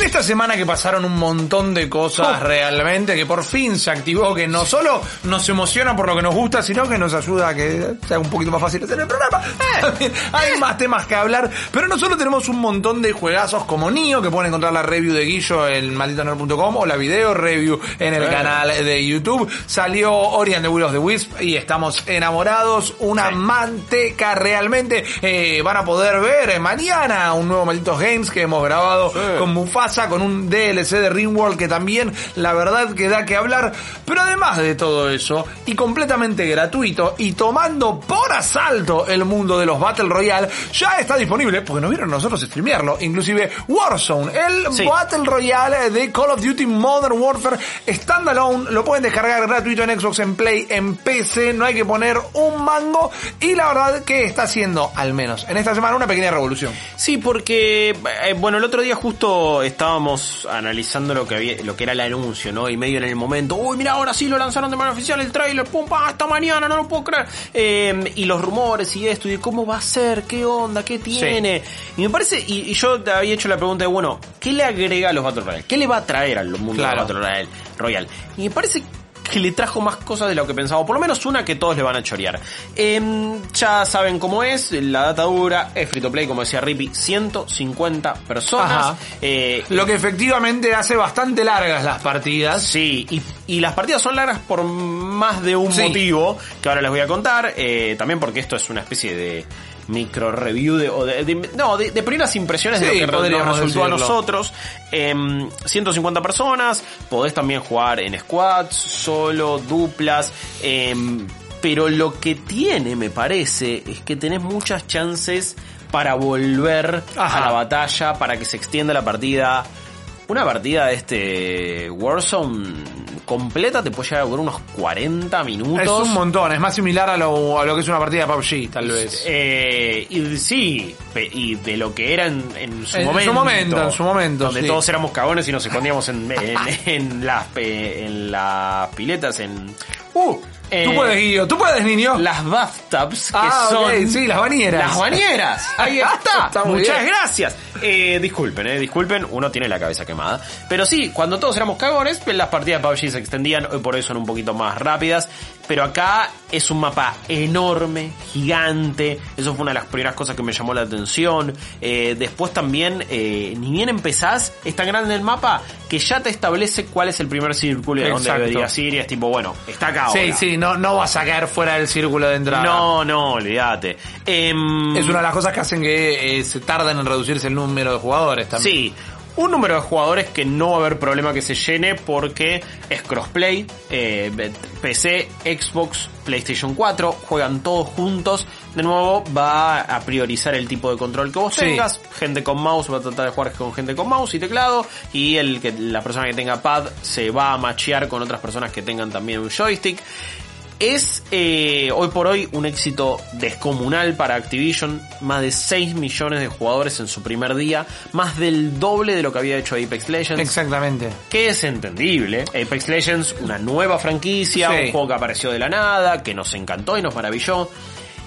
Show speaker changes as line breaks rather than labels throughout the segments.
En esta semana que pasaron un montón de cosas realmente, que por fin se activó, que no solo nos emociona por lo que nos gusta, sino que nos ayuda a que sea un poquito más fácil hacer el programa. Eh, hay más temas que hablar, pero no solo tenemos un montón de juegazos como Nio, que pueden encontrar la review de Guillo en malditonerd.com o la video review en el canal de YouTube. Salió Ori and the Will of the Wisp y estamos enamorados. Una manteca realmente. Eh, van a poder ver mañana un nuevo Malditos Games que hemos grabado con Mufasa con un DLC de Ringworld que también la verdad que da que hablar. Pero además de todo eso, y completamente gratuito, y tomando por asalto el mundo de los Battle Royale, ya está disponible, porque nos vieron nosotros streamearlo, inclusive Warzone, el Battle Royale de Call of Duty Modern Warfare Standalone, lo pueden descargar gratuito en Xbox, en Play, en PC, no hay que poner un mango, y la verdad que está haciendo, al menos en esta semana, una pequeña revolución.
Sí, porque, eh, bueno, el otro día justo estábamos analizando lo que había, lo que era el anuncio, ¿no? Y medio en el momento, uy, mira, ahora sí lo lanzaron de manera oficial el trailer, pum, pa, esta mañana, no lo puedo creer. Eh, y los rumores y esto, y de cómo va a ser, qué onda, qué tiene. Y me parece, y, y yo te había hecho la pregunta de, bueno, ¿qué le agrega a los Battle Royale? ¿Qué le va a traer al mundo
Claro.
de Battle Royale? Royale? Y me parece que le trajo más cosas de lo que pensaba, por lo menos una que todos le van a chorear. Em, ya saben cómo es, la data dura, es free to play, como decía Rippy, 150 personas. Eh,
Lo que efectivamente hace bastante largas las partidas.
Sí, y, y las partidas son largas por más de un
Sí.
motivo, que ahora les voy a contar, eh, también porque esto es una especie de micro review de, o de- de- no, de, de primeras impresiones de lo que resultó a nosotros. Em, 150 personas, podés también jugar en squads, solo, duplas, em, pero lo que tiene, me parece, es que tenés muchas chances para volver
Ajá.
a la batalla, para que se extienda la partida. Una partida de este Warzone completa te puede llegar a durar unos 40 minutos.
Es un montón, es más similar a lo, a lo que es una partida de PUBG, tal vez.
Eh, y sí, y de lo que era en, en su
En su
momento.
momento, en su momento,
Donde
sí.
todos éramos cagones y nos escondíamos en, en, en las, en las piletas, en... Uh, eh,
tú puedes, Guillo, tú puedes, niño.
Las bathtubs, que
Ah,
son...
sí, las bañeras.
Las bañeras, ahí está.
Está muy
Muchas
bien.
gracias. Eh, disculpen, eh, disculpen, uno tiene la cabeza quemada. Pero sí, cuando todos éramos cagones, las partidas de PUBG se extendían, hoy por hoy son un poquito más rápidas. Pero acá es un mapa enorme, gigante. Eso fue una de las primeras cosas que me llamó la atención. Eh, después también, eh, ni bien empezás, es tan grande el mapa que ya te establece cuál es el primer círculo y a dónde deberías ir. Y es tipo, bueno, está acá ahora.
Sí, sí, no, no vas a caer fuera del círculo de entrada.
No, no, olvídate. Em,
Es una de las cosas que hacen que eh, se tarden en reducirse el número de jugadores también.
Sí, un número de jugadores que no va a haber problema que se llene porque es crossplay, eh, PC, Xbox, PlayStation 4, juegan todos juntos. De nuevo, va a priorizar el tipo de control que vos
Sí.
tengas. Gente con mouse va a tratar de jugar con gente con mouse y teclado. Y el que la persona que tenga pad se va a machear con otras personas que tengan también un joystick. Es eh, hoy por hoy un éxito descomunal para Activision. Más de 6 millones de jugadores en su primer día. Más del doble de lo que había hecho Apex Legends.
Exactamente.
Que es entendible. Apex Legends, una nueva franquicia,
Sí.
un juego que apareció de la nada, que nos encantó y nos maravilló.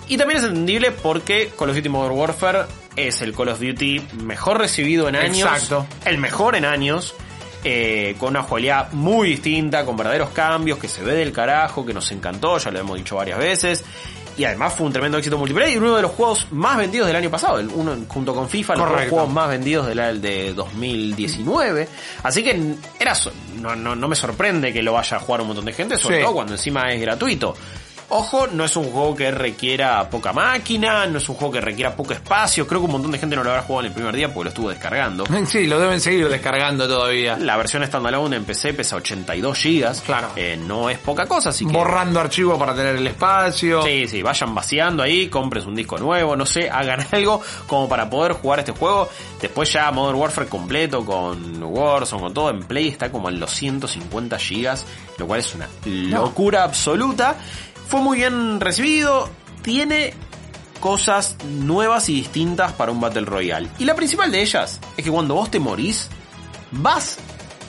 Y también es entendible porque Call of Duty Modern Warfare es el Call of Duty mejor recibido en años.
Exacto.
El mejor en años. Eh, con una jugabilidad muy distinta, con verdaderos cambios, que se ve del carajo, que nos encantó, ya lo hemos dicho varias veces. Y además fue un tremendo éxito multiplayer y uno de los juegos más vendidos del año pasado, el uno junto con FIFA, los dos
Correcto.
juegos más vendidos del del de 2019. Así que era no, no, no me sorprende que lo vaya a jugar un montón de gente, sobre
Sí.
todo cuando encima es gratuito. Ojo, no es un juego que requiera poca máquina, no es un juego que requiera poco espacio. Creo que un montón de gente no lo habrá jugado en el primer día porque lo estuvo descargando.
Sí, lo deben seguir descargando todavía.
La versión standalone en PC pesa 82 GB.
Claro.
Eh, no es poca cosa, así que.
Borrando archivos para tener el espacio.
Sí, sí, vayan vaciando ahí, compres un disco nuevo, no sé, hagan algo como para poder jugar este juego. Después ya Modern Warfare completo con Warzone, con todo en Play está como en los 150 GB, lo cual es una locura absoluta. Fue muy bien recibido, tiene cosas nuevas y distintas para un Battle Royale. Y la principal de ellas es que cuando vos te morís, vas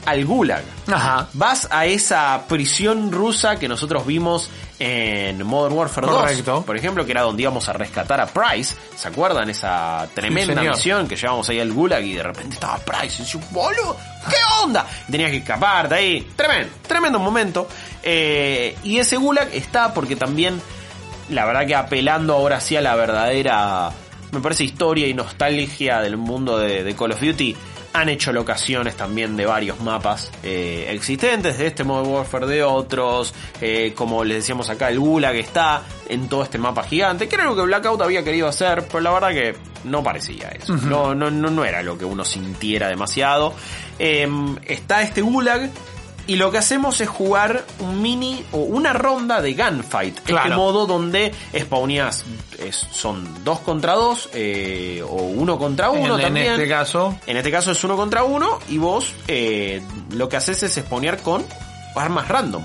al Gulag.
Ajá.
Vas a esa prisión rusa que nosotros vimos en Modern Warfare 2.
Correcto.
Por ejemplo, que era donde íbamos a rescatar a Price. ¿Se acuerdan? Esa tremenda misión que llevamos ahí al Gulag y de repente estaba Price. Y decía, boludo, ¿qué onda? Y tenías que escaparte ahí. Tremendo, tremendo momento. Eh, y ese Gulag está porque también, la verdad que apelando ahora sí a la verdadera, me parece, historia y nostalgia del mundo de, de Call of Duty. Han hecho locaciones también de varios mapas eh, existentes, de este Modern Warfare, de otros, eh, como les decíamos acá, el Gulag está en todo este mapa gigante, que era lo que Blackout había querido hacer, pero la verdad que no parecía eso. no, no, no, no era lo que uno sintiera demasiado. Eh, está este Gulag, y lo que hacemos es jugar un mini o una ronda de gunfight. Este
Claro.
modo donde spawneas, es- son dos contra dos, eh, o uno contra uno
en,
también.
en este caso.
En este caso es uno contra uno y vos eh, lo que haces es spawnear con armas random.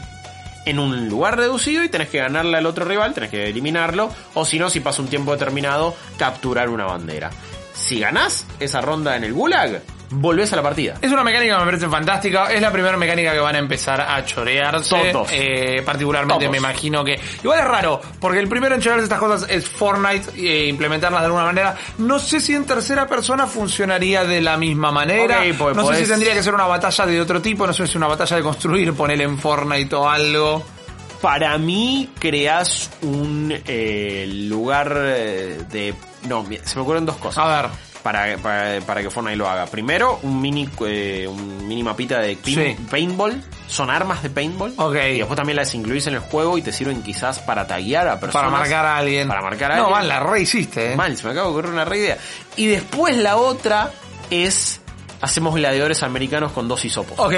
En un lugar reducido y tenés que ganarle al otro rival, tenés que eliminarlo, o si no, si pasa un tiempo determinado, capturar una bandera. Si ganás esa ronda en el gulag, volvés a la partida.
Es una mecánica que me parece fantástica. Es la primera mecánica que van a empezar a chorearse.
Todos.
Eh, particularmente
Todos.
me imagino que. Igual es raro, porque el primero en chorearse estas cosas es Fortnite e implementarlas de alguna manera. No sé si en tercera persona funcionaría de la misma manera.
Porque
no sé si tendría que ser una batalla de otro tipo. No sé si una batalla de construir, ponerle en Fortnite o algo.
Para mí creas un eh, lugar eh, de... No, se me ocurren dos cosas.
A ver.
Para, para, para que Fortnite lo haga. Primero, un mini, eh, un mini mapita de pin-
Sí.
paintball. Son armas de paintball.
Ok.
Y después también las incluís en el juego y te sirven quizás para taguear a personas.
Para marcar a alguien.
Para marcar a
No,
alguien.
man, la re hiciste, eh.
Mal, se me acaba de ocurrir una re idea. Y después la otra es... Hacemos gladiadores americanos con dos hisopos.
Ok.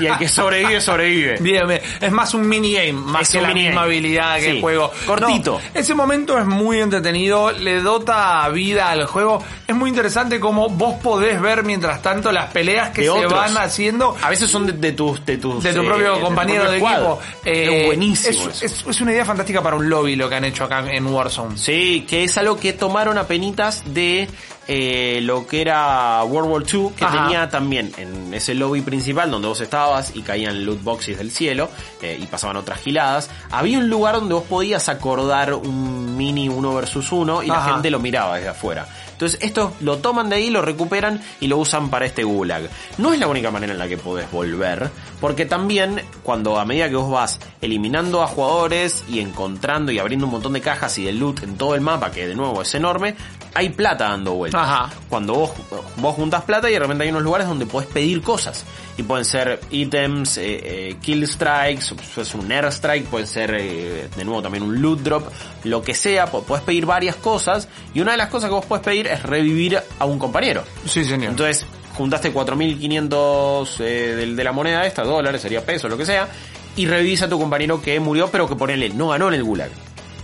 Y el que sobrevive, sobrevive.
Bien, bien. es más un minigame, más
Es
que la misma habilidad que
Sí,
el juego.
cortito.
No, ese momento es muy entretenido, le dota vida al juego. Es muy interesante como vos podés ver mientras tanto las peleas que
De
se
otros.
van haciendo.
A veces son de, de tus, de tus,
De tu
eh,
propio
tu
compañero
propio
de equipo. Eh,
es buenísimo.
Es, es- es una idea fantástica para un lobby lo que han hecho acá en Warzone.
Sí, que es algo que tomaron a penitas de eh, lo que era World War II, que
Ajá.
tenía también en ese lobby principal donde vos estabas y caían loot boxes del cielo eh, y pasaban otras giladas. Había un lugar donde vos podías acordar un mini uno versus uno y la gente lo miraba desde afuera. Entonces esto lo toman de ahí, lo recuperan y lo usan para este gulag. No es la única manera en la que podés volver, porque también cuando a medida que vos vas eliminando a jugadores y encontrando y abriendo un montón de cajas y de loot en todo el mapa, que de nuevo es enorme, hay plata dando vueltas.
Ajá.
Cuando vos, vos juntas plata y de repente hay unos lugares donde podés pedir cosas. Y pueden ser ítems, eh, eh, kill strikes, ser un airstrike, puede ser eh, de nuevo también un loot drop, lo que sea, podés pedir varias cosas. Y una de las cosas que vos podés pedir es revivir a un compañero.
Sí, señor.
Entonces, juntaste 4.500 eh, de, de la moneda esta, dólares, sería peso, lo que sea, y revivís a tu compañero que murió, pero que ponele, no ganó en el gulag.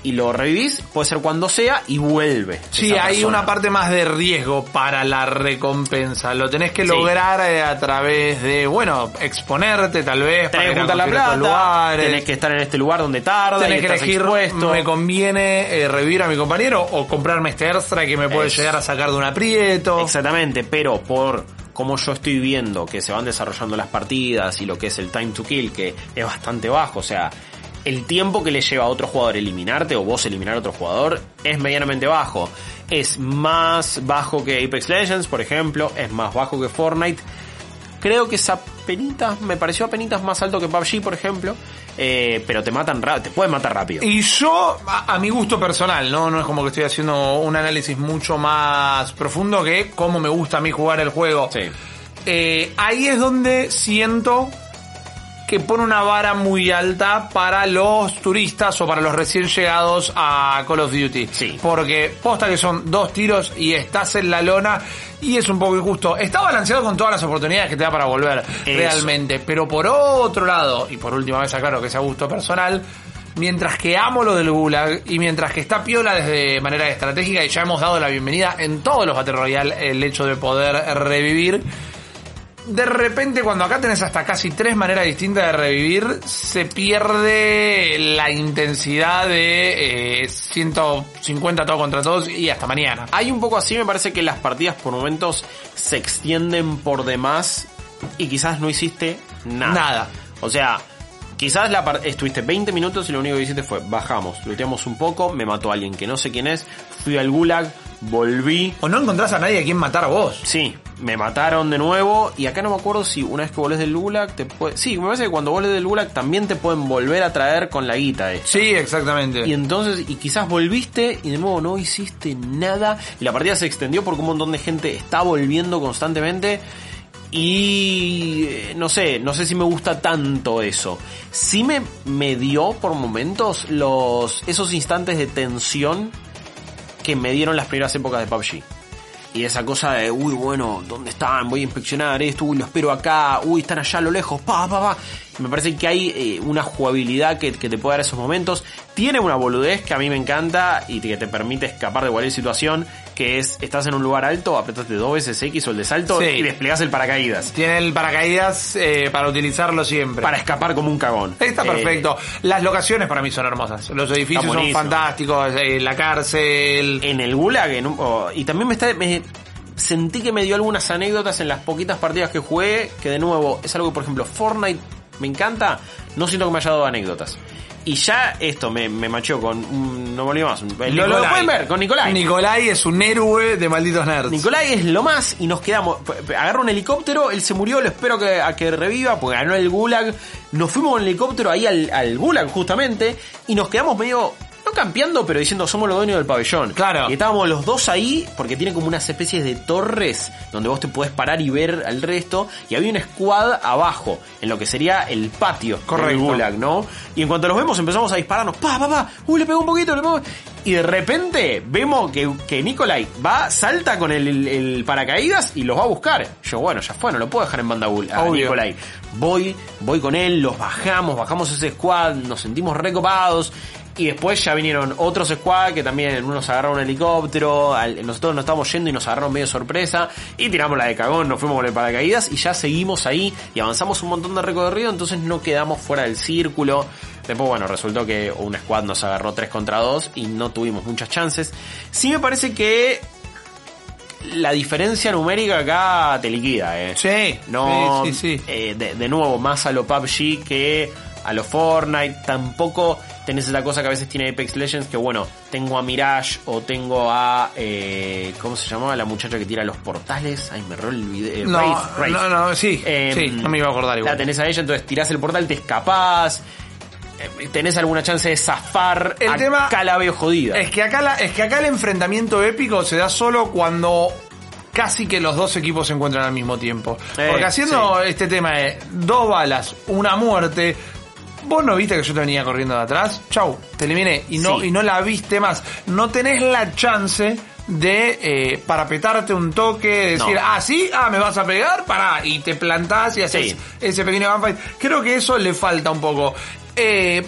Y lo revivís, puede ser cuando sea, y vuelve.
Sí,
esa
hay
persona.
una parte más de riesgo para la recompensa. Lo tenés que
Sí.
lograr eh, a través de, bueno, exponerte tal vez. para
Tenés que
ir a
juntar la plata,
lugares.
tenés que estar en este lugar donde tarda,
Tenés
y
que elegir,
expuesto.
me conviene eh, revivir a mi compañero o comprarme este extra que me puede
Es-
llegar a sacar de un aprieto.
Exactamente, pero por como yo estoy viendo que se van desarrollando las partidas y lo que es el time to kill, que es bastante bajo, o sea, el tiempo que le lleva a otro jugador eliminarte o vos eliminar a otro jugador es medianamente bajo. Es más bajo que Apex Legends, por ejemplo, es más bajo que Fortnite. Creo que es apenitas, me pareció apenitas más alto que PUBG, por ejemplo, eh, pero te matan te pueden matar rápido.
Y yo, a, a mi gusto personal, ¿no? No es como que estoy haciendo un análisis mucho más profundo que cómo me gusta a mí jugar el juego.
Sí.
Eh, ahí es donde siento que pone una vara muy alta para los turistas o para los recién llegados a Call of Duty.
Sí.
Porque posta que son dos tiros y estás en la lona y es un poco injusto. Está balanceado con todas las oportunidades que te da para volver realmente. Pero por otro lado, y por última vez aclaro que sea gusto personal, mientras que amo lo del Gulag y mientras que está piola desde manera estratégica y ya hemos dado la bienvenida en todos los Battle Royale el hecho de poder revivir, de repente cuando acá tenés hasta casi tres maneras distintas de revivir, se pierde la intensidad de eh, 150 todo contra todos y hasta mañana.
Hay un poco así, me parece que las partidas por momentos se extienden por demás y quizás no hiciste nada.
Nada.
O sea, quizás la estuviste 20 minutos y lo único que hiciste fue bajamos, looteamos un poco, me mató alguien que no sé quién es, fui al gulag, volví,
O no encontrás a nadie a quien matar a vos.
Sí, me mataron de nuevo y acá no me acuerdo si una vez que volvés del Gulag te puede... Sí, me parece que cuando volvés del Gulag también te pueden volver a traer con la guita esta.
Sí, exactamente.
Y entonces, y quizás volviste y de nuevo no hiciste nada y la partida se extendió porque un montón de gente está volviendo constantemente y eh, no sé, no sé si me gusta tanto eso. Sí me, me dio por momentos los esos instantes de tensión que me dieron las primeras épocas de PUBG. Y esa cosa de, uy, bueno, ¿dónde están? Voy a inspeccionar esto, uy, lo espero acá, uy, están allá a lo lejos, pa, pa, pa. Me parece que hay eh, una jugabilidad que, que te puede dar esos momentos. Tiene una boludez que a mí me encanta y que te permite escapar de cualquier situación, que es, estás en un lugar alto, apretaste dos veces X o el de salto
Sí.
y desplegás el paracaídas.
Tiene el paracaídas eh, para utilizarlo siempre.
Para escapar como un cagón.
Está
Eh,
perfecto. Las locaciones para mí son hermosas. Los edificios son fantásticos. eh, la cárcel.
en el Gulag en un- oh, y también me está me sentí que me dio algunas anécdotas en las poquitas partidas que jugué que de nuevo es algo que por ejemplo Fortnite me encanta no siento que me haya dado anécdotas y ya esto me, me macheó con un, no me olvido más un- el- lo, lo
Nicolai.
pueden ver con Nicolai
Nicolai es un héroe de malditos nerds.
Nicolai es lo más y nos quedamos. p- p- Agarra un helicóptero, él se murió, lo espero que, a que reviva porque ganó el Gulag. Nos fuimos con el helicóptero ahí al, al Gulag justamente y nos quedamos medio, campeando, pero diciendo somos los dueños del pabellón.
Claro.
Y estábamos los dos ahí porque tiene como unas especies de torres donde vos te podés parar y ver al resto y había un squad abajo en lo que sería el patio
Correcto.
Gulag, ¿no? Y en cuanto los vemos empezamos a dispararnos, pa, pa, pa, uy, le pegó un poquito, le pegó. Y de repente vemos que, que Nicolai va, salta con el, el- el paracaídas y los va a buscar. Yo, bueno, ya fue, no lo puedo dejar en banda a
Obvio.
Nicolai. Voy, voy con él, los bajamos, bajamos ese squad, nos sentimos recopados. Y después ya vinieron otros squad que también unos agarraron un helicóptero, al- nosotros nos estábamos yendo y nos agarraron medio sorpresa y tiramos la de cagón, nos fuimos con el paracaídas y ya seguimos ahí y avanzamos un montón de recorrido, entonces no quedamos fuera del círculo. Después, bueno, resultó que un squad nos agarró 3 contra 2 y no tuvimos muchas chances. Sí me parece que la diferencia numérica acá te liquida, eh.
Sí,
No,
sí, sí, sí.
eh, de, de nuevo, más a lo PUBG que a lo Fortnite. Tampoco tenés esa cosa que a veces tiene Apex Legends, que bueno, tengo a Mirage o tengo a... Eh, ¿Cómo se llamaba la muchacha que tira los portales? Ay, me rollo el video.
No,
Wraith, Wraith.
no, no, sí,
Eh,
sí, no me iba a acordar igual.
La tenés a ella, entonces tirás el portal, te escapás. eh, Tenés alguna chance de zafar.
El tema
Acá la veo jodida.
Es que acá la, es que acá el enfrentamiento épico se da solo cuando casi que los dos equipos se encuentran al mismo tiempo.
Eh,
Porque haciendo
sí.
este tema de dos balas, una muerte, vos no viste que yo te venía corriendo de atrás, chau, te eliminé y no,
Sí.
y no la viste más. No tenés la chance de eh, parapetarte un toque, decir,
No.
ah, sí, ah, me vas a pegar, pará, y te plantás y haces
Sí.
ese pequeño gunfight. Creo que eso le falta un poco. Eh,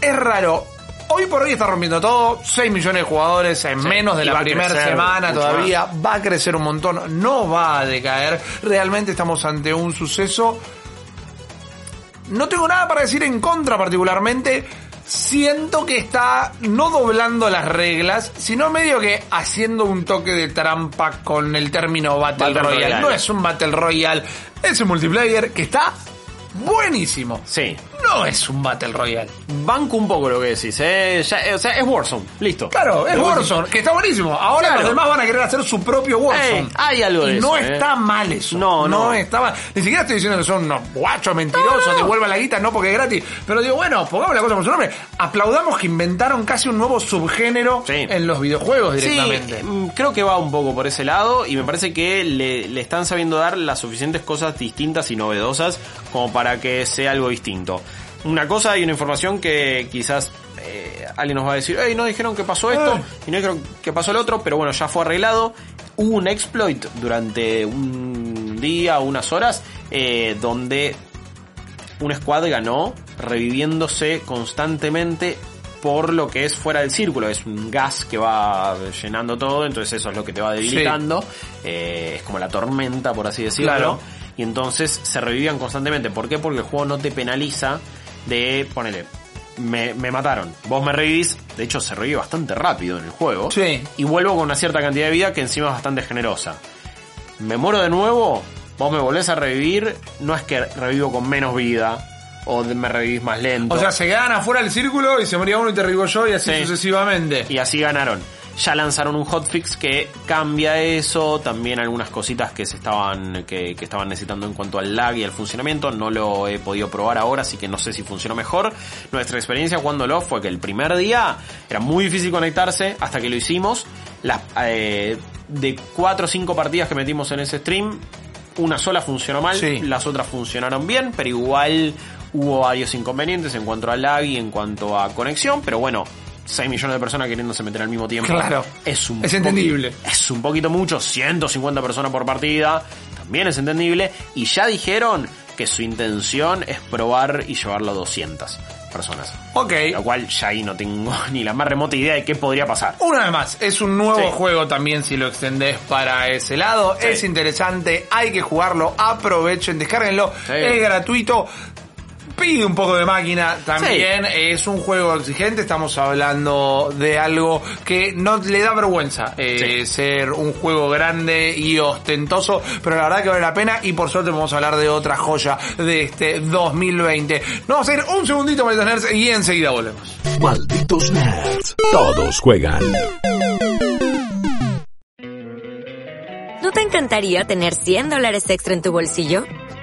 es raro. Hoy por hoy está rompiendo todo, 6 millones de jugadores en
Sí,
menos de
y
la primera semana todavía, va a crecer un montón, no va a decaer. Realmente estamos ante un suceso. No tengo nada para decir en contra particularmente. Siento que está no doblando las reglas, sino medio que haciendo un toque de trampa con el término Battle,
Battle
Royale.
Royale.
No es un Battle Royale, es un multiplayer que está buenísimo.
Sí.
No es un Battle Royale.
Banco un poco lo que decís, ¿eh? Ya, eh, o sea, es Warzone, listo.
Claro, es Warzone, que está buenísimo. Ahora
Claro.
los demás van a querer hacer su propio Warzone.
Hay algo de
y no
eso, eh.
está mal eso.
No, no.
está mal. Ni siquiera estoy diciendo que son unos guachos mentirosos, devuelvan la guita, no porque es gratis. Pero digo, bueno, pongamos la cosa por su nombre. Aplaudamos que inventaron casi un nuevo subgénero
Sí.
en los videojuegos directamente.
Sí, mm, creo que va un poco por ese lado y me parece que le, le están sabiendo dar las suficientes cosas distintas y novedosas como para que sea algo distinto. Una cosa y una información que quizás eh, alguien nos va a decir, hey, no dijeron que pasó esto
Eh.
y no dijeron que pasó el otro, pero bueno, ya fue arreglado. Hubo un exploit durante un día unas horas eh, donde un squad ganó reviviéndose constantemente por lo que es fuera del círculo. Es un gas que va llenando todo, entonces eso es lo que te va debilitando. Eh, es como la tormenta, por así decirlo.
Claro.
Y entonces se revivían constantemente. ¿Por qué? Porque el juego no te penaliza de, ponele, me, me mataron, vos me revivís. De hecho, se revive bastante rápido en el juego.
Sí.
Y vuelvo con una cierta cantidad de vida que encima es bastante generosa. Me muero de nuevo, vos me volvés a revivir, no es que revivo con menos vida o me revivís más lento.
O sea, se quedan afuera del círculo y se moría uno y te revivo yo y así
Sí.
sucesivamente.
y así ganaron. Ya lanzaron un hotfix que cambia eso, también algunas cositas que se estaban que, que estaban necesitando en cuanto al lag y al funcionamiento, no lo he podido probar ahora, así que no sé si funcionó mejor. Nuestra experiencia jugándolo fue que el primer día era muy difícil conectarse hasta que lo hicimos. Las eh, de cuatro o cinco partidas que metimos en ese stream, una sola funcionó mal,
Sí.
las otras funcionaron bien, pero igual hubo varios inconvenientes en cuanto a lag y en cuanto a conexión, pero bueno, 6 millones de personas queriéndose meter al mismo tiempo.
Claro.
Es un
Es entendible.
Es un poquito mucho, 150 personas por partida, también es entendible. Y ya dijeron que su intención es probar y llevarlo a 200 personas.
Ok.
Lo cual ya ahí no tengo ni la más remota idea de qué podría pasar.
Una vez más, es un nuevo
Sí.
juego también si lo extendés para ese lado.
Sí.
Es interesante, hay que jugarlo, aprovechen, descárguenlo,
Sí.
es gratuito. Pide un poco de máquina también, es un juego exigente, estamos hablando de algo que no le da vergüenza eh,
Sí.
ser un juego grande y ostentoso, pero la verdad que vale la pena y por suerte vamos a hablar de otra joya de este 2020. Nos vamos a ir un segundito, malditos nerds, y enseguida volvemos.
Malditos nerds. Todos juegan.
¿No te encantaría tener 100 dólares extra en tu bolsillo?